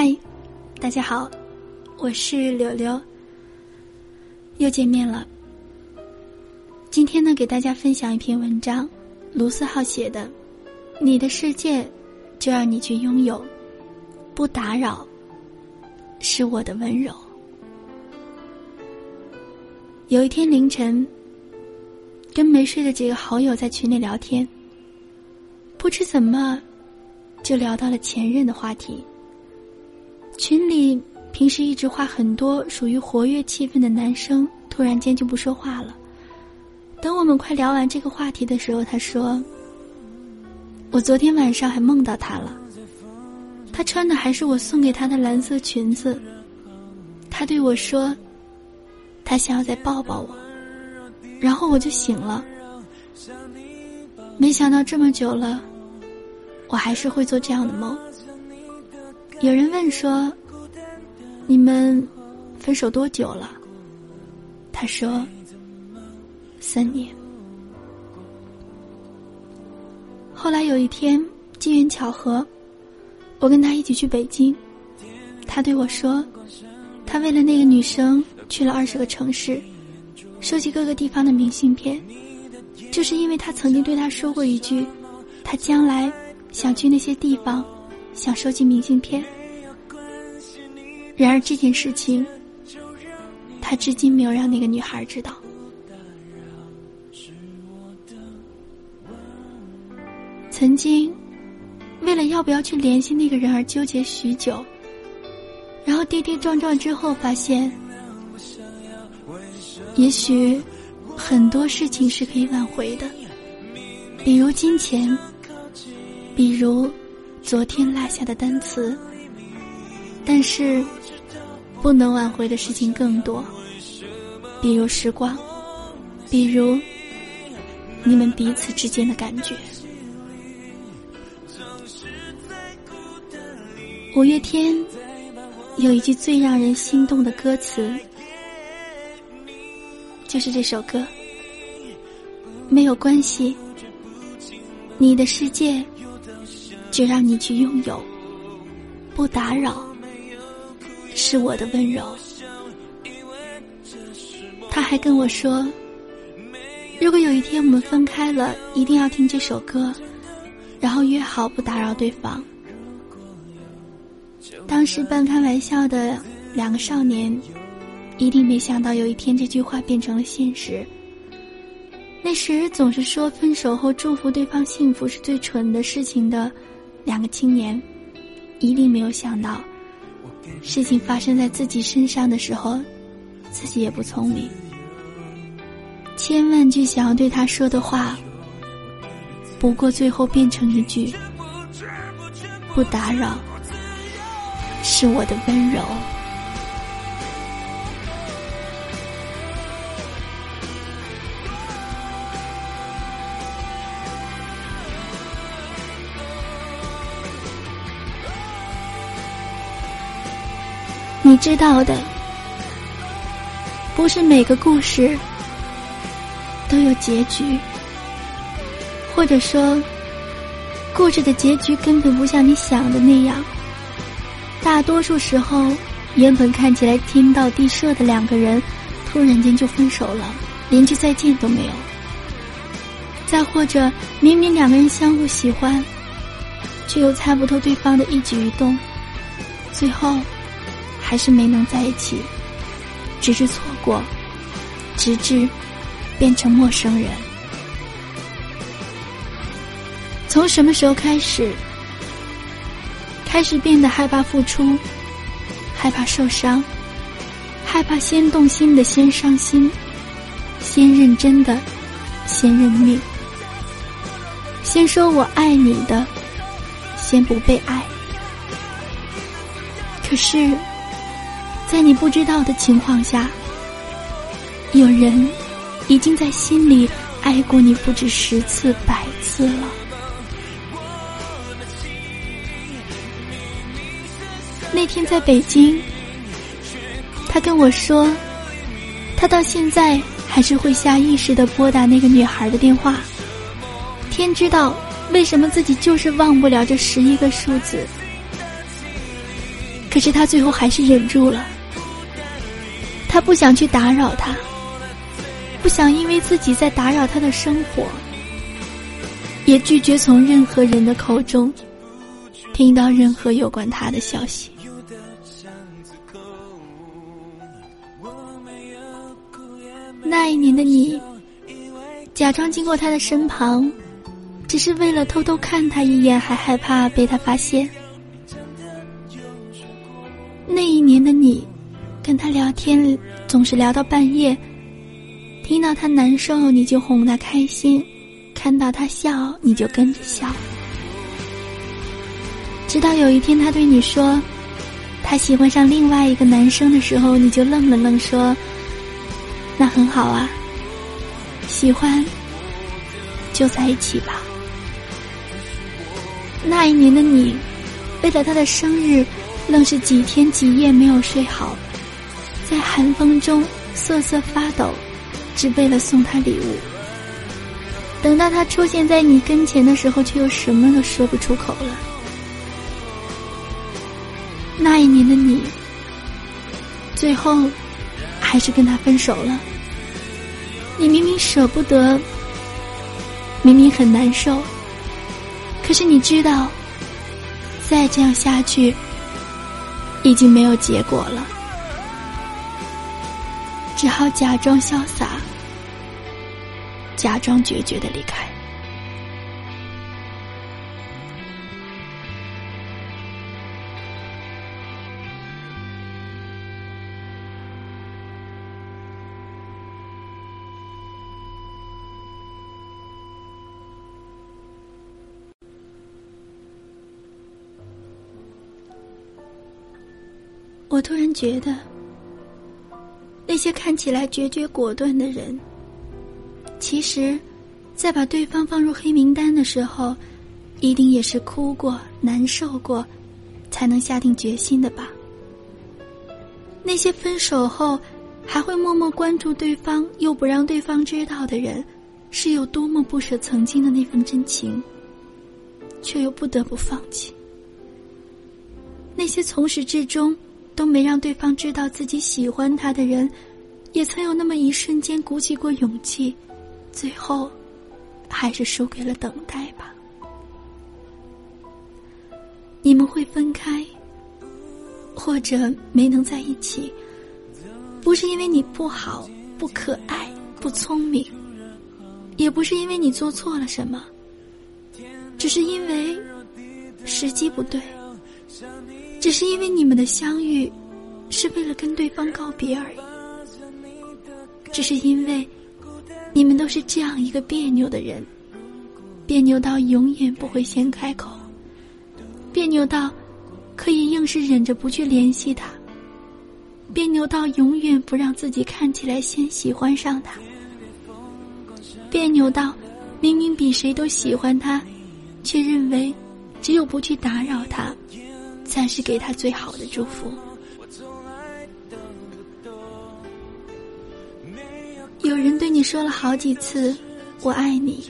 嗨，大家好，我是柳柳，又见面了。今天呢，给大家分享一篇文章，卢思浩写的《你的世界就让你去拥有，不打扰是我的温柔》。有一天凌晨，跟没睡的几个好友在群里聊天，不知怎么就聊到了前任的话题。群里平时一直话很多、属于活跃气氛的男生，突然间就不说话了。等我们快聊完这个话题的时候，他说：“我昨天晚上还梦到他了，他穿的还是我送给他的蓝色裙子。他对我说，他想要再抱抱我，然后我就醒了。没想到这么久了，我还是会做这样的梦。”有人问说：“你们分手多久了？”他说：“三年。”后来有一天机缘巧合，我跟他一起去北京，他对我说：“他为了那个女生去了二十个城市，收集各个地方的明信片，就是因为他曾经对他说过一句，他将来想去那些地方。”想收集明信片，然而这件事情，他至今没有让那个女孩知道。曾经，为了要不要去联系那个人而纠结许久，然后跌跌撞撞之后发现，也许很多事情是可以挽回的，比如金钱，比如。昨天落下的单词，但是不能挽回的事情更多，比如时光，比如你们彼此之间的感觉。五月天有一句最让人心动的歌词，就是这首歌。没有关系，你的世界。就让你去拥有，不打扰，是我的温柔。他还跟我说，如果有一天我们分开了，一定要听这首歌，然后约好不打扰对方。当时半开玩笑的两个少年，一定没想到有一天这句话变成了现实。那时总是说分手后祝福对方幸福是最蠢的事情的。两个青年，一定没有想到，事情发生在自己身上的时候，自己也不聪明。千万句想要对他说的话，不过最后变成一句“不打扰”，是我的温柔。你知道的，不是每个故事都有结局，或者说，故事的结局根本不像你想的那样。大多数时候，原本看起来天道地设的两个人，突然间就分手了，连句再见都没有。再或者，明明两个人相互喜欢，却又猜不透对方的一举一动，最后。还是没能在一起，直至错过，直至变成陌生人。从什么时候开始，开始变得害怕付出，害怕受伤，害怕先动心的先伤心，先认真的先认命，先说我爱你的先不被爱。可是。在你不知道的情况下，有人已经在心里爱过你不止十次百次了。那天在北京，他跟我说，他到现在还是会下意识的拨打那个女孩的电话。天知道为什么自己就是忘不了这十一个数字。可是他最后还是忍住了，他不想去打扰他，不想因为自己在打扰他的生活，也拒绝从任何人的口中听到任何有关他的消息。那一年的你，假装经过他的身旁，只是为了偷偷看他一眼，还害怕被他发现。那一年的你，跟他聊天总是聊到半夜，听到他难受你就哄他开心，看到他笑你就跟着笑。直到有一天他对你说，他喜欢上另外一个男生的时候，你就愣了愣说。那很好啊，喜欢就在一起吧。那一年的你，为了他的生日，愣是几天几夜没有睡好，在寒风中瑟瑟发抖，只为了送他礼物。等到他出现在你跟前的时候，却又什么都说不出口了。那一年的你，最后。还是跟他分手了。你明明舍不得，明明很难受，可是你知道，再这样下去，已经没有结果了，只好假装潇洒，假装决绝的离开。我突然觉得，那些看起来决绝果断的人，其实，在把对方放入黑名单的时候，一定也是哭过、难受过，才能下定决心的吧。那些分手后还会默默关注对方又不让对方知道的人，是有多么不舍曾经的那份真情，却又不得不放弃。那些从始至终。都没让对方知道自己喜欢他的人，也曾有那么一瞬间鼓起过勇气，最后，还是输给了等待吧。你们会分开，或者没能在一起，不是因为你不好、不可爱、不聪明，也不是因为你做错了什么，只是因为时机不对。只是因为你们的相遇，是为了跟对方告别而已。只是因为，你们都是这样一个别扭的人，别扭到永远不会先开口，别扭到可以硬是忍着不去联系他，别扭到永远不让自己看起来先喜欢上他，别扭到明明比谁都喜欢他，却认为只有不去打扰他。才是给他最好的祝福。有人对你说了好几次“我爱你”，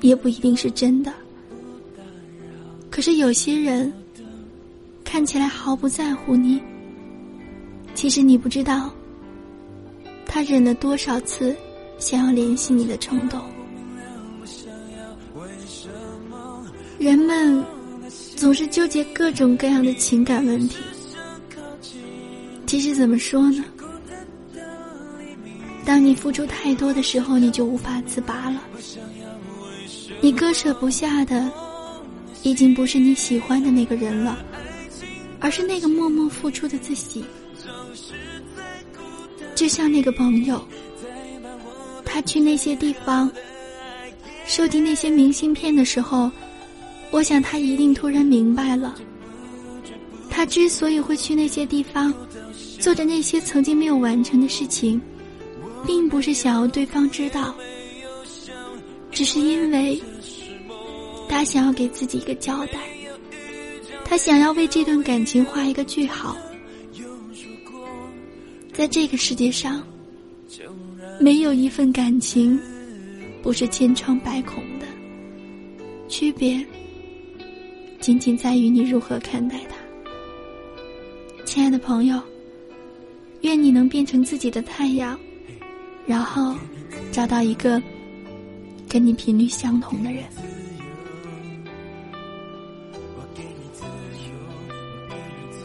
也不一定是真的。可是有些人看起来毫不在乎你，其实你不知道，他忍了多少次想要联系你的冲动。人们。总是纠结各种各样的情感问题。其实怎么说呢？当你付出太多的时候，你就无法自拔了。你割舍不下的，已经不是你喜欢的那个人了，而是那个默默付出的自己。就像那个朋友，他去那些地方，收集那些明信片的时候。我想他一定突然明白了，他之所以会去那些地方，做着那些曾经没有完成的事情，并不是想要对方知道，只是因为，他想要给自己一个交代，他想要为这段感情画一个句号。在这个世界上，没有一份感情不是千疮百孔的，区别。仅仅在于你如何看待他。亲爱的朋友，愿你能变成自己的太阳，然后找到一个跟你频率相同的人。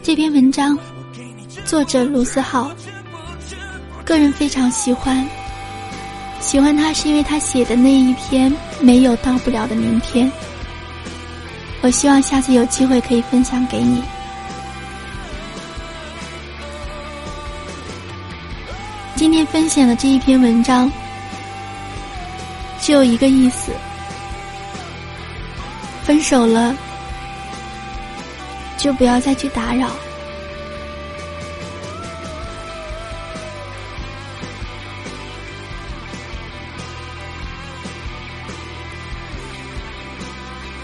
这篇文章，作者卢思浩，个人非常喜欢。喜欢他是因为他写的那一篇没有到不了的明天。我希望下次有机会可以分享给你。今天分享的这一篇文章，只有一个意思：分手了，就不要再去打扰。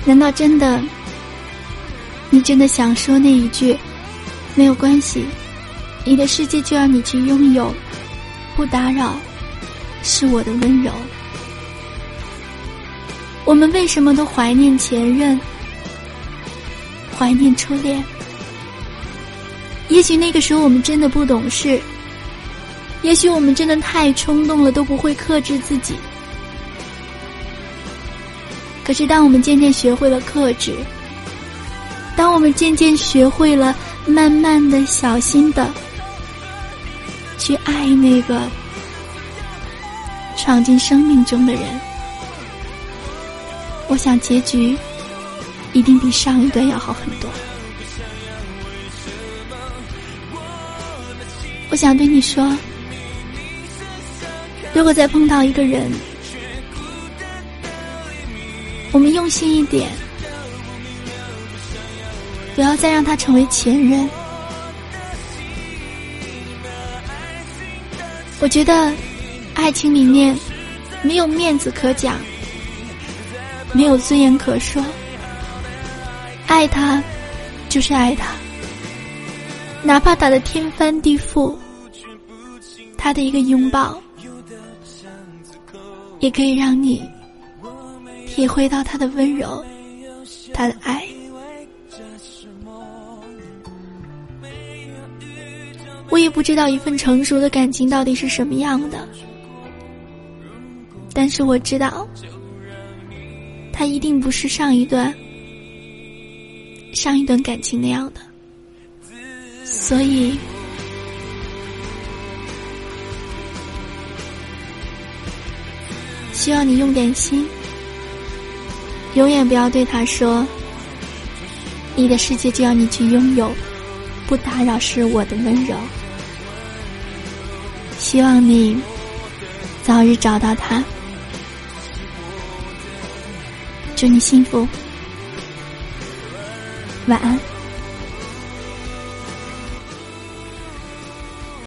难道真的，你真的想说那一句“没有关系，你的世界就让你去拥有，不打扰，是我的温柔”？我们为什么都怀念前任，怀念初恋？也许那个时候我们真的不懂事，也许我们真的太冲动了，都不会克制自己。可是，当我们渐渐学会了克制，当我们渐渐学会了慢慢的、小心的去爱那个闯进生命中的人，我想结局一定比上一段要好很多。我想对你说，如果再碰到一个人，我们用心一点，不要再让他成为前任。我觉得，爱情里面没有面子可讲，没有尊严可说。爱他，就是爱他，哪怕打得天翻地覆，他的一个拥抱，也可以让你。体会到他的温柔，他的爱。我也不知道一份成熟的感情到底是什么样的，但是我知道，他一定不是上一段、上一段感情那样的。所以，希望你用点心。永远不要对他说：“你的世界就要你去拥有，不打扰是我的温柔。”希望你早日找到他，祝你幸福，晚安。